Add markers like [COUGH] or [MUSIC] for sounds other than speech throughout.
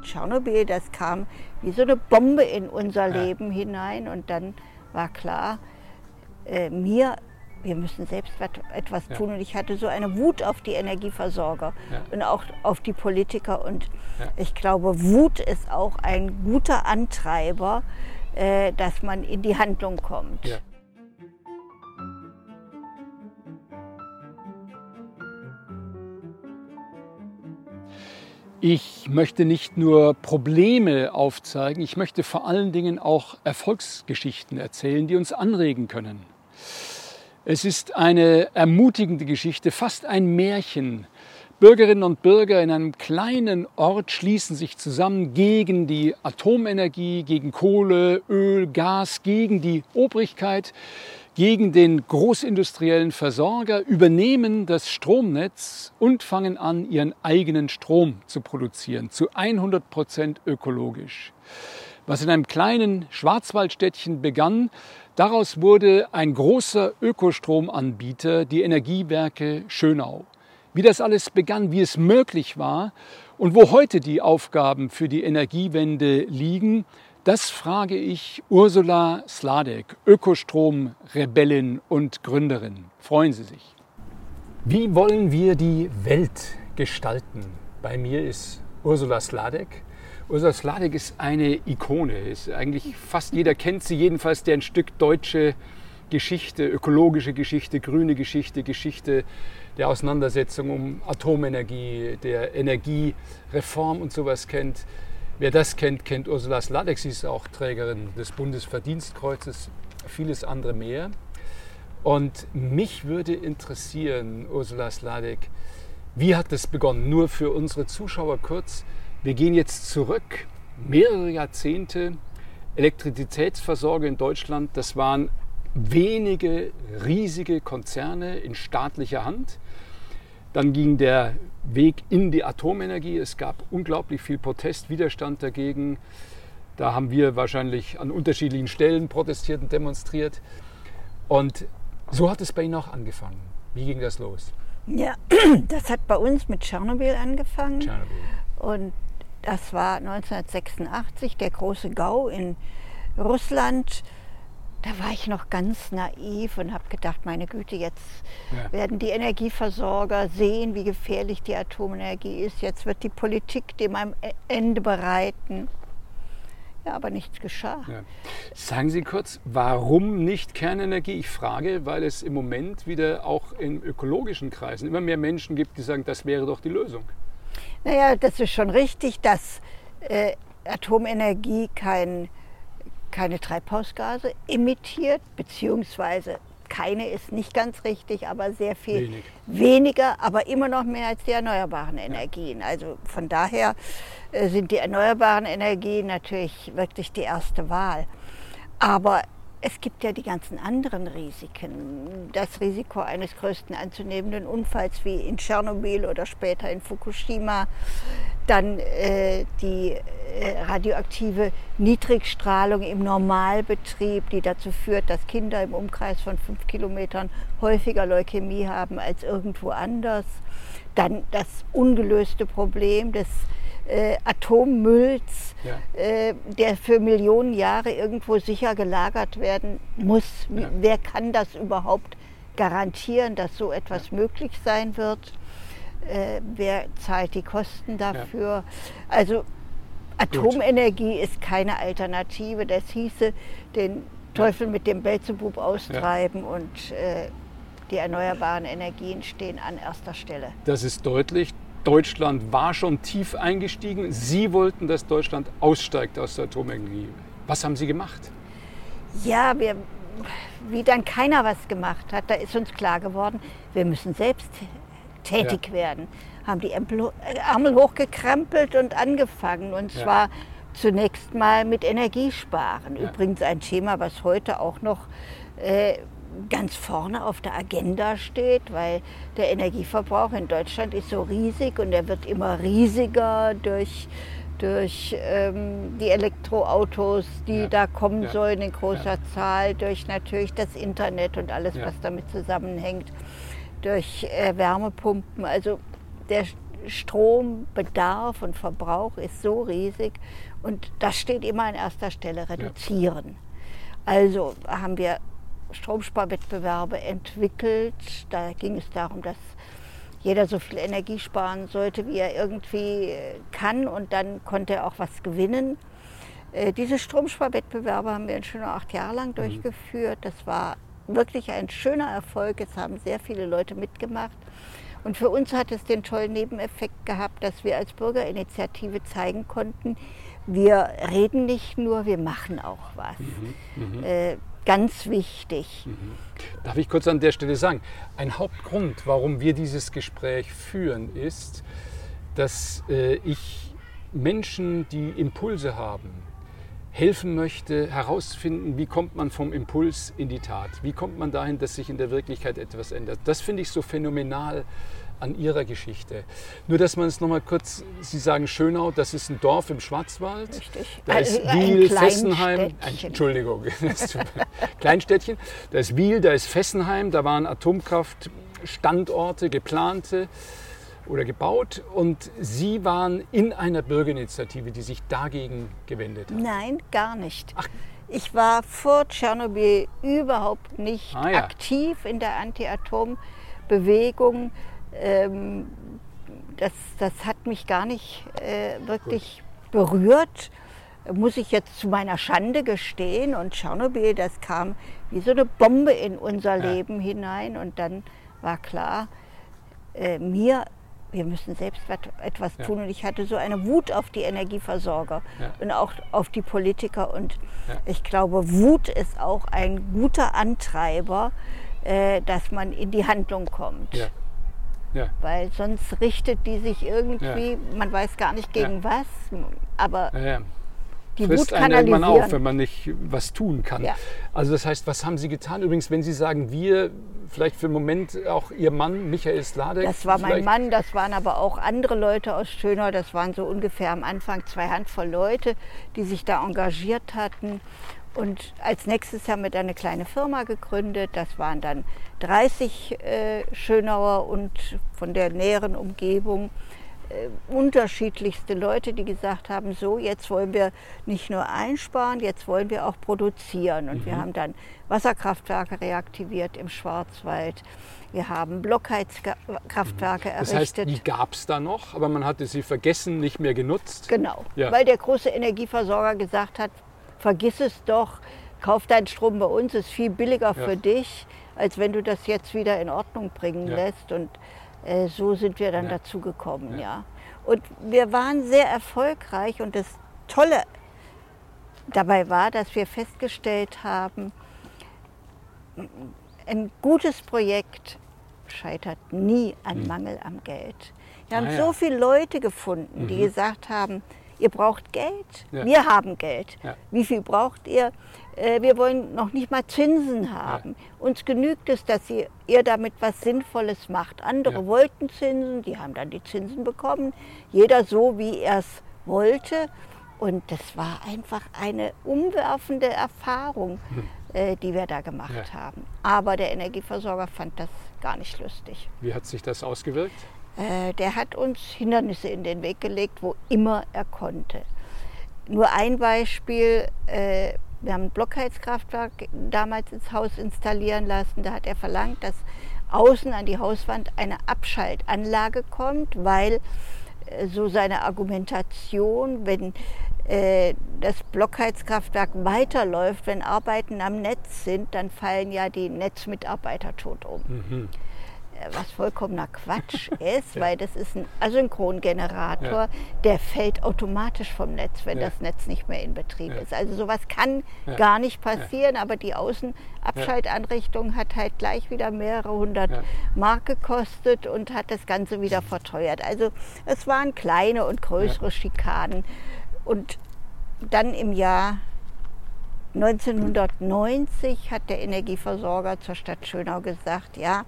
Tschernobyl, das kam wie so eine Bombe in unser ja. Leben hinein und dann war klar, äh, mir, wir müssen selbst etwas ja. tun und ich hatte so eine Wut auf die Energieversorger ja. und auch auf die Politiker und ich glaube, Wut ist auch ein guter Antreiber, äh, dass man in die Handlung kommt. Ich möchte nicht nur Probleme aufzeigen, ich möchte vor allen Dingen auch Erfolgsgeschichten erzählen, die uns anregen können. Es ist eine ermutigende Geschichte, fast ein Märchen. Bürgerinnen und Bürger in einem kleinen Ort schließen sich zusammen gegen die Atomenergie, gegen Kohle, Öl, Gas, gegen die Obrigkeit, gegen den großindustriellen Versorger, übernehmen das Stromnetz und fangen an, ihren eigenen Strom zu produzieren, zu 100 Prozent ökologisch. Was in einem kleinen Schwarzwaldstädtchen begann, daraus wurde ein großer Ökostromanbieter, die Energiewerke Schönau. Wie das alles begann, wie es möglich war und wo heute die Aufgaben für die Energiewende liegen, das frage ich Ursula Sladek, Ökostrom-Rebellin und Gründerin. Freuen Sie sich. Wie wollen wir die Welt gestalten? Bei mir ist Ursula Sladek. Ursula Sladek ist eine Ikone. Ist eigentlich fast jeder kennt sie, jedenfalls der ein Stück deutsche Geschichte, ökologische Geschichte, grüne Geschichte, Geschichte der Auseinandersetzung um Atomenergie, der Energiereform und sowas kennt. Wer das kennt, kennt Ursula Sladek. Sie ist auch Trägerin des Bundesverdienstkreuzes, vieles andere mehr. Und mich würde interessieren, Ursula Sladek, wie hat das begonnen? Nur für unsere Zuschauer kurz. Wir gehen jetzt zurück, mehrere Jahrzehnte. Elektrizitätsversorgung in Deutschland, das waren wenige riesige Konzerne in staatlicher Hand. Dann ging der Weg in die Atomenergie. Es gab unglaublich viel Protest, Widerstand dagegen. Da haben wir wahrscheinlich an unterschiedlichen Stellen protestiert und demonstriert. Und so hat es bei Ihnen auch angefangen. Wie ging das los? Ja, [CLEARS THROAT] das hat bei uns mit Tschernobyl angefangen. Tschernobyl. Und das war 1986, der große Gau in Russland da war ich noch ganz naiv und habe gedacht, meine Güte, jetzt ja. werden die Energieversorger sehen, wie gefährlich die Atomenergie ist. Jetzt wird die Politik dem ein Ende bereiten. Ja, aber nichts geschah. Ja. Sagen Sie kurz, warum nicht Kernenergie? Ich frage, weil es im Moment wieder auch in ökologischen Kreisen immer mehr Menschen gibt, die sagen, das wäre doch die Lösung. Naja, das ist schon richtig, dass äh, Atomenergie kein keine Treibhausgase emittiert, beziehungsweise keine ist nicht ganz richtig, aber sehr viel Wenig. weniger, aber immer noch mehr als die erneuerbaren Energien. Also von daher äh, sind die erneuerbaren Energien natürlich wirklich die erste Wahl. Aber es gibt ja die ganzen anderen Risiken. Das Risiko eines größten anzunehmenden Unfalls wie in Tschernobyl oder später in Fukushima. Dann äh, die äh, radioaktive Niedrigstrahlung im Normalbetrieb, die dazu führt, dass Kinder im Umkreis von fünf Kilometern häufiger Leukämie haben als irgendwo anders. Dann das ungelöste Problem des äh, Atommülls, ja. äh, der für Millionen Jahre irgendwo sicher gelagert werden muss. Ja. Wer kann das überhaupt garantieren, dass so etwas ja. möglich sein wird? Äh, wer zahlt die Kosten dafür? Also Atomenergie Gut. ist keine Alternative. Das hieße, den Teufel mit dem Belzebub austreiben und äh, die erneuerbaren Energien stehen an erster Stelle. Das ist deutlich. Deutschland war schon tief eingestiegen. Sie wollten, dass Deutschland aussteigt aus der Atomenergie. Was haben Sie gemacht? Ja, wir, wie dann keiner was gemacht hat, da ist uns klar geworden, wir müssen selbst tätig ja. werden. Haben die Ärmel hochgekrempelt und angefangen. Und ja. zwar zunächst mal mit Energiesparen. Ja. Übrigens ein Thema, was heute auch noch äh, ganz vorne auf der Agenda steht, weil der Energieverbrauch in Deutschland ist so riesig und er wird immer riesiger durch, durch ähm, die Elektroautos, die ja. da kommen ja. sollen in großer ja. Zahl, durch natürlich das Internet und alles, was damit zusammenhängt, durch äh, Wärmepumpen. Also der Strombedarf und Verbrauch ist so riesig und das steht immer an erster Stelle, reduzieren. Also haben wir Stromsparwettbewerbe entwickelt. Da ging es darum, dass jeder so viel Energie sparen sollte, wie er irgendwie kann und dann konnte er auch was gewinnen. Äh, diese Stromsparwettbewerbe haben wir schon acht Jahre lang mhm. durchgeführt. Das war wirklich ein schöner Erfolg. Es haben sehr viele Leute mitgemacht. Und für uns hat es den tollen Nebeneffekt gehabt, dass wir als Bürgerinitiative zeigen konnten, wir reden nicht nur, wir machen auch was. Mhm, mh. Ganz wichtig. Mhm. Darf ich kurz an der Stelle sagen, ein Hauptgrund, warum wir dieses Gespräch führen, ist, dass äh, ich Menschen, die Impulse haben, helfen möchte, herauszufinden, wie kommt man vom Impuls in die Tat? Wie kommt man dahin, dass sich in der Wirklichkeit etwas ändert? Das finde ich so phänomenal an Ihrer Geschichte. Nur, dass man es nochmal kurz, Sie sagen Schönau, das ist ein Dorf im Schwarzwald. Richtig. Da ist also Wiel, Fessenheim. Entschuldigung, [LAUGHS] Kleinstädtchen. Da ist Wiel, da ist Fessenheim, da waren Atomkraftstandorte, geplante oder gebaut und Sie waren in einer Bürgerinitiative, die sich dagegen gewendet hat. Nein, gar nicht. Ach. Ich war vor Tschernobyl überhaupt nicht ah, ja. aktiv in der Anti-Atom-Bewegung ähm, das, das hat mich gar nicht äh, wirklich Gut. berührt, muss ich jetzt zu meiner Schande gestehen. Und Tschernobyl, das kam wie so eine Bombe in unser ja. Leben hinein. Und dann war klar, äh, mir, wir müssen selbst etwas ja. tun. Und ich hatte so eine Wut auf die Energieversorger ja. und auch auf die Politiker. Und ich glaube, Wut ist auch ein guter Antreiber, äh, dass man in die Handlung kommt. Ja. Weil sonst richtet die sich irgendwie, ja. man weiß gar nicht gegen was, aber die Frisst Wut. Einen auf, wenn man nicht was tun kann. Also das heißt, was haben Sie getan? Übrigens, wenn Sie sagen, wir, vielleicht für einen Moment auch Ihr Mann, Michael Sladek. Das war mein Mann, das waren aber auch andere Leute aus Schönau. Das waren so ungefähr am Anfang zwei Handvoll Leute, die sich da engagiert hatten. Und als nächstes haben wir dann eine kleine Firma gegründet. Das waren dann 30 äh, Schönauer und von der näheren Umgebung äh, unterschiedlichste Leute, die gesagt haben, so jetzt wollen wir nicht nur einsparen, jetzt wollen wir auch produzieren. Und mhm. wir haben dann Wasserkraftwerke reaktiviert im Schwarzwald. Wir haben Blockheizkraftwerke das errichtet. Das heißt, die gab es da noch, aber man hatte sie vergessen, nicht mehr genutzt? Genau, ja. weil der große Energieversorger gesagt hat, vergiss es doch, kauf deinen Strom bei uns, ist viel billiger ja. für dich, als wenn du das jetzt wieder in Ordnung bringen ja. lässt. Und äh, so sind wir dann ja. dazu gekommen, ja. Und wir waren sehr erfolgreich und das Tolle dabei war, dass wir festgestellt haben, ein gutes Projekt scheitert nie an hm. Mangel am Geld. Wir haben ah, so viele Leute gefunden, die mhm. gesagt haben, ihr braucht Geld, ja. wir haben Geld. Ja. Wie viel braucht ihr? Äh, wir wollen noch nicht mal Zinsen haben. Ja. Uns genügt es, dass ihr, ihr damit was Sinnvolles macht. Andere wollten Zinsen, die haben dann die Zinsen bekommen. Jeder so, wie er es wollte. Und das war einfach eine umwerfende Erfahrung, hm. äh, die wir da gemacht haben. Aber der Energieversorger fand das gar nicht lustig. Wie hat sich das ausgewirkt? Äh, der hat uns Hindernisse in den Weg gelegt, wo immer er konnte. Nur ein Beispiel, äh, wir haben ein Blockheizkraftwerk damals ins Haus installieren lassen. Da hat er verlangt, dass außen an die Hauswand eine Abschaltanlage kommt, weil äh, so seine Argumentation, wenn das Blockheizkraftwerk weiterläuft, wenn Arbeiten am Netz sind, dann fallen ja die Netzmitarbeiter tot um. Mhm was vollkommener Quatsch [LAUGHS] ist, ja. weil das ist ein Asynchrongenerator, ja. der fällt automatisch vom Netz, wenn ja. das Netz nicht mehr in Betrieb ist. Also sowas kann gar nicht passieren, aber die Außenabschaltanrichtung hat halt gleich wieder mehrere hundert Mark gekostet und hat das Ganze wieder verteuert. Also es waren kleine und größere Schikanen. Und dann im Jahr 1990 hat der Energieversorger zur Stadt Schönau gesagt, ja,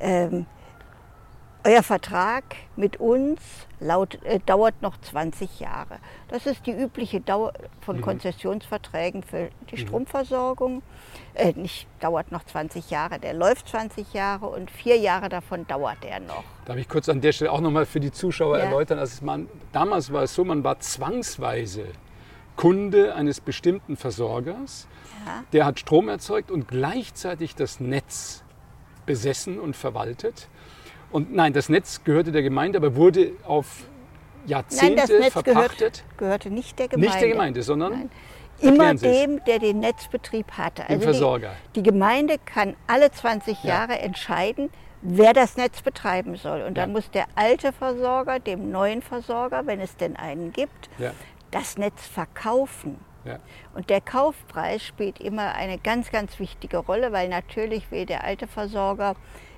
ähm, euer Vertrag mit uns laut, äh, dauert noch 20 Jahre. Das ist die übliche Dauer von mhm. Konzessionsverträgen für die mhm. Stromversorgung. Äh, nicht dauert noch 20 Jahre, der läuft 20 Jahre und vier Jahre davon dauert er noch. Darf ich kurz an der Stelle auch nochmal für die Zuschauer ja. erläutern? Also man, damals war es so, man war zwangsweise Kunde eines bestimmten Versorgers, ja. der hat Strom erzeugt und gleichzeitig das Netz besessen und verwaltet. Und nein, das Netz gehörte der Gemeinde, aber wurde auf Jahrzehnte nein, das Netz verpachtet. Gehört, gehörte nicht der Gemeinde. Nicht der Gemeinde, sondern nein. immer dem, der den Netzbetrieb hatte. Also dem Versorger. Die, die, Gemeinde kann alle 20 ja. Jahre entscheiden, wer das Netz betreiben soll. Und dann ja. muss der alte Versorger dem neuen Versorger, wenn es denn einen gibt, ja. das Netz verkaufen. Ja. Und der Kaufpreis spielt immer eine ganz, ganz wichtige Rolle, weil natürlich will der alte Versorger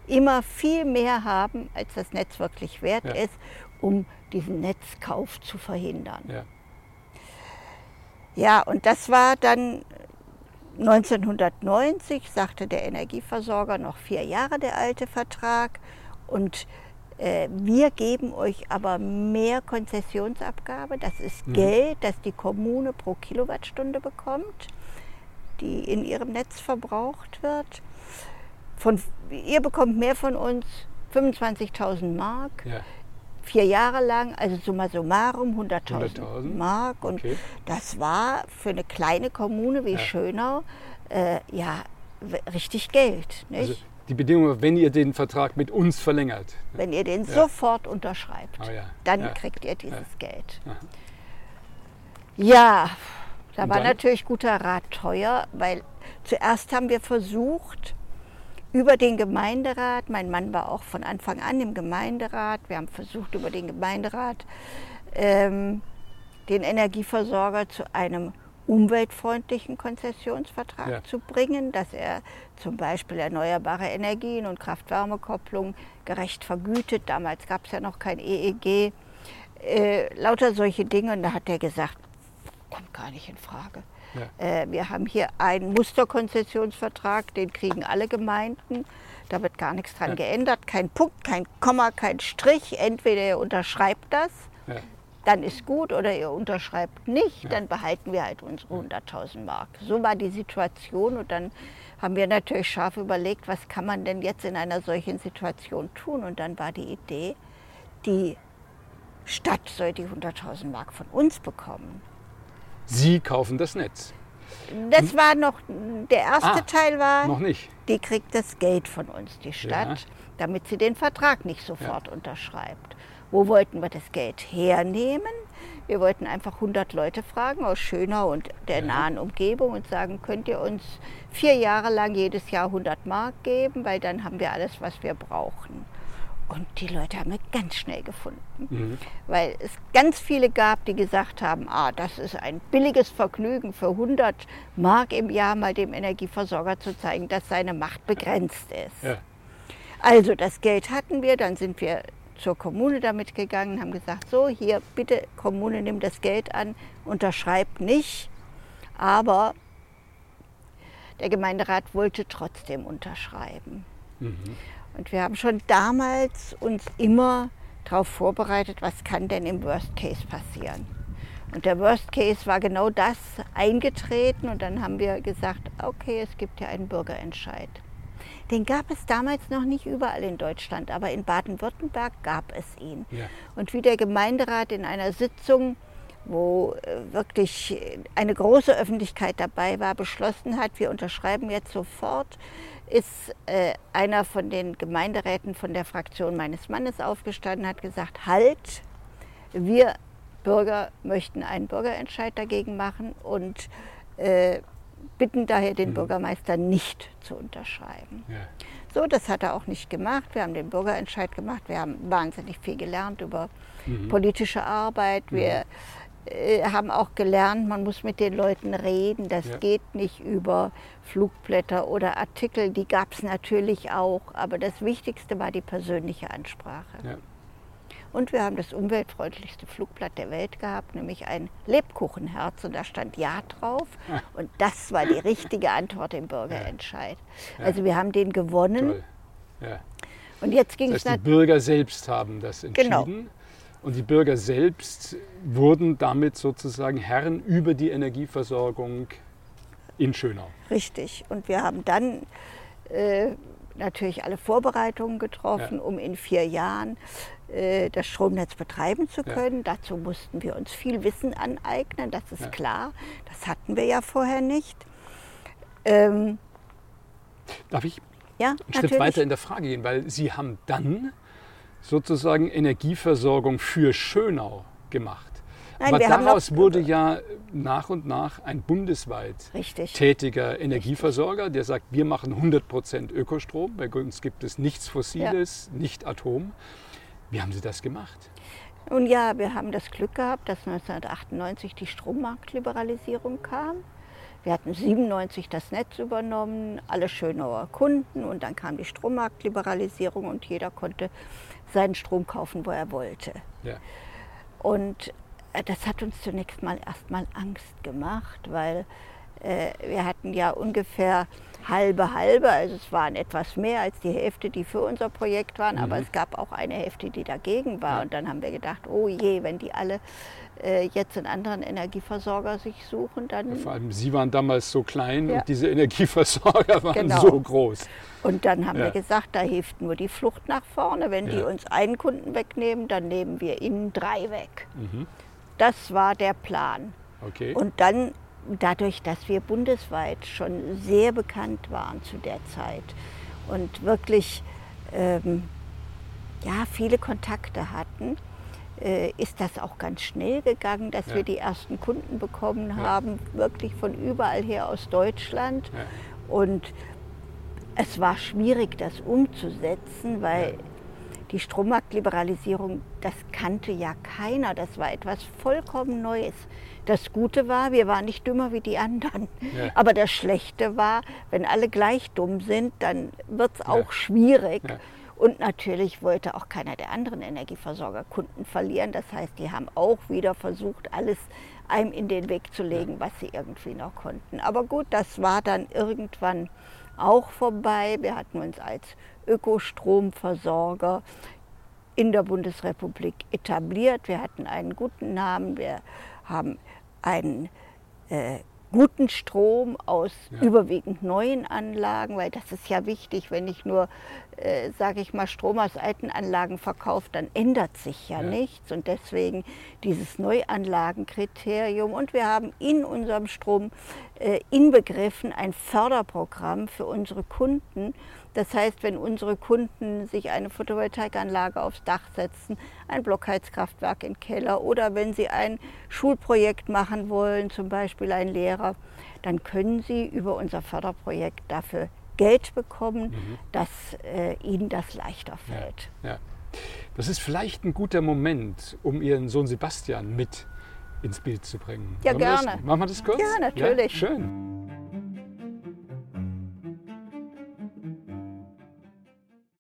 immer viel mehr haben, als das Netz wirklich wert ja. ist, um diesen Netzkauf zu verhindern. Ja. ja, und das war dann 1990, sagte der Energieversorger, noch vier Jahre der alte Vertrag. Und wir geben euch aber mehr Konzessionsabgabe. Das ist mhm. Geld, das die Kommune pro Kilowattstunde bekommt, die in ihrem Netz verbraucht wird. Von, ihr bekommt mehr von uns, 25.000 Mark. Ja. Vier Jahre lang, also summa summarum 100.000 100 Mark. Und okay. das war für eine kleine Kommune wie ja. Schönau äh, ja richtig Geld. Nicht? Also die Bedingung, wenn ihr den Vertrag mit uns verlängert. Wenn ihr den ja. sofort unterschreibt, oh ja. dann ja. kriegt ihr dieses Geld. Ja, da Und war dann? natürlich guter Rat teuer, weil zuerst haben wir versucht, über den Gemeinderat, mein Mann war auch von Anfang an im Gemeinderat, wir haben versucht, über den Gemeinderat ähm, den Energieversorger zu einem umweltfreundlichen Konzessionsvertrag ja. zu bringen, dass er zum Beispiel erneuerbare Energien und Kraft-Wärme-Kopplung gerecht vergütet. Damals gab es ja noch kein EEG. Äh, lauter solche Dinge. Und da hat er gesagt, kommt gar nicht in Frage. Ja. Äh, wir haben hier einen Musterkonzessionsvertrag, den kriegen alle Gemeinden. Da wird gar nichts dran ja. geändert. Kein Punkt, kein Komma, kein Strich. Entweder ihr unterschreibt das. Dann ist gut, oder ihr unterschreibt nicht, dann behalten wir halt unsere 100.000 Mark. So war die Situation und dann haben wir natürlich scharf überlegt, was kann man denn jetzt in einer solchen Situation tun. Und dann war die Idee, die Stadt soll die 100.000 Mark von uns bekommen. Sie kaufen das Netz. Das war noch, der erste ah, Teil war, noch nicht. die kriegt das Geld von uns, die Stadt, ja. damit sie den Vertrag nicht sofort ja. unterschreibt. Wo wollten wir das Geld hernehmen? Wir wollten einfach 100 Leute fragen aus Schönau und der ja. nahen Umgebung und sagen, könnt ihr uns vier Jahre lang jedes Jahr 100 Mark geben, weil dann haben wir alles, was wir brauchen. Und die Leute haben wir ganz schnell gefunden, mhm. weil es ganz viele gab, die gesagt haben, ah, das ist ein billiges Vergnügen für 100 Mark im Jahr mal dem Energieversorger zu zeigen, dass seine Macht begrenzt ist. Ja. Also das Geld hatten wir, dann sind wir zur Kommune damit gegangen, haben gesagt, so hier bitte Kommune, nimm das Geld an, unterschreibt nicht, aber der Gemeinderat wollte trotzdem unterschreiben. Mhm. Und wir haben schon damals uns immer darauf vorbereitet, was kann denn im Worst Case passieren. Und der Worst Case war genau das eingetreten und dann haben wir gesagt, okay, es gibt ja einen Bürgerentscheid. Den gab es damals noch nicht überall in Deutschland, aber in Baden-Württemberg gab es ihn. Ja. Und wie der Gemeinderat in einer Sitzung, wo äh, wirklich eine große Öffentlichkeit dabei war, beschlossen hat, wir unterschreiben jetzt sofort ist äh, einer von den Gemeinderäten von der Fraktion meines Mannes aufgestanden, hat gesagt, halt, wir Bürger möchten einen Bürgerentscheid dagegen machen und äh, bitten daher den mhm. Bürgermeister nicht zu unterschreiben. Ja. So, das hat er auch nicht gemacht. Wir haben den Bürgerentscheid gemacht. Wir haben wahnsinnig viel gelernt über mhm. politische Arbeit. Wir mhm äh, haben auch gelernt, man muss mit den Leuten reden. Das ja. geht nicht über Flugblätter oder Artikel. Die gab es natürlich auch. Aber das Wichtigste war die persönliche Ansprache. Ja. Und wir haben das umweltfreundlichste Flugblatt der Welt gehabt, nämlich ein Lebkuchenherz. Und da stand Ja drauf. [LAUGHS] Und das war die richtige Antwort im Bürgerentscheid. Ja. Also wir haben den gewonnen. Und jetzt ging das es heißt, die Bürger selbst haben das entschieden. Genau. Und die Bürger selbst wurden damit sozusagen Herren über die Energieversorgung in Schönau. Richtig. Und wir haben dann äh, natürlich alle Vorbereitungen getroffen, Ja. um in vier Jahren äh, das Stromnetz betreiben zu Ja. können. Dazu mussten wir uns viel Wissen aneignen, das ist Ja. klar. Das hatten wir ja vorher nicht. Ähm, Darf ich ja, einen Schritt natürlich. weiter in der Frage gehen? Weil Sie haben dann sozusagen Energieversorgung für Schönau gemacht. Nein, Aber daraus noch- wurde ja nach und nach ein bundesweit Richtig. tätiger Energieversorger, der sagt, wir machen 100% Ökostrom, bei uns gibt es nichts Fossiles, nicht Atom. Wie haben Sie das gemacht? Nun ja, wir haben das Glück gehabt, dass 1998 die Strommarktliberalisierung kam. Wir hatten 97 das Netz übernommen, alle Schönauer Kunden und dann kam die Strommarktliberalisierung und jeder konnte seinen Strom kaufen, wo er wollte. Ja. Und äh, das hat uns zunächst mal erstmal Angst gemacht, weil äh, wir hatten ja ungefähr halbe halbe, also es waren etwas mehr als die Hälfte, die für unser Projekt waren, aber es gab auch eine Hälfte, die dagegen war. Ja. Und dann haben wir gedacht, oh je, wenn die alle äh, jetzt einen anderen Energieversorger sich suchen, dann Vor allem Sie waren damals so klein Ja. und diese Energieversorger [LAUGHS] waren Genau. so groß. Und dann haben Ja. wir gesagt, da hilft nur die Flucht nach vorne. Wenn die Ja. uns einen Kunden wegnehmen, dann nehmen wir ihnen drei weg. Mhm. Das war der Plan. Okay. Und dann, dadurch, dass wir bundesweit schon sehr bekannt waren zu der Zeit und wirklich ähm, ja, viele Kontakte hatten, äh, ist das auch ganz schnell gegangen, dass Ja. wir die ersten Kunden bekommen Ja. haben, wirklich von überall her aus Deutschland. Ja. Und es war schwierig, das umzusetzen, weil die Strommarktliberalisierung, das kannte ja keiner. Das war etwas vollkommen Neues. Das Gute war, wir waren nicht dümmer wie die anderen. Ja. Aber das Schlechte war, wenn alle gleich dumm sind, dann wird es Ja. auch schwierig. Ja. Und natürlich wollte auch keiner der anderen Energieversorger Kunden verlieren. Das heißt, die haben auch wieder versucht, alles einem in den Weg zu legen, was sie irgendwie noch konnten. Aber gut, das war dann irgendwann auch vorbei. Wir hatten uns als Ökostromversorger in der Bundesrepublik etabliert. Wir hatten einen guten Namen. Wir haben einen äh, guten Strom aus Ja. überwiegend neuen Anlagen, weil das ist ja wichtig, wenn ich nur, äh, sage ich mal, Strom aus alten Anlagen verkaufe, dann ändert sich ja, Ja. nichts. Und deswegen dieses Neuanlagenkriterium. Und wir haben in unserem Strom äh, inbegriffen ein Förderprogramm für unsere Kunden. Das heißt, wenn unsere Kunden sich eine Photovoltaikanlage aufs Dach setzen, ein Blockheizkraftwerk im Keller oder wenn sie ein Schulprojekt machen wollen, zum Beispiel ein Lehrer, dann können sie über unser Förderprojekt dafür Geld bekommen, dass äh, ihnen das leichter fällt. Ja. Das ist vielleicht ein guter Moment, um Ihren Sohn Sebastian mit ins Bild zu bringen. Ja, Wollen wir gerne. Das, machen wir das kurz? Ja, natürlich. schön.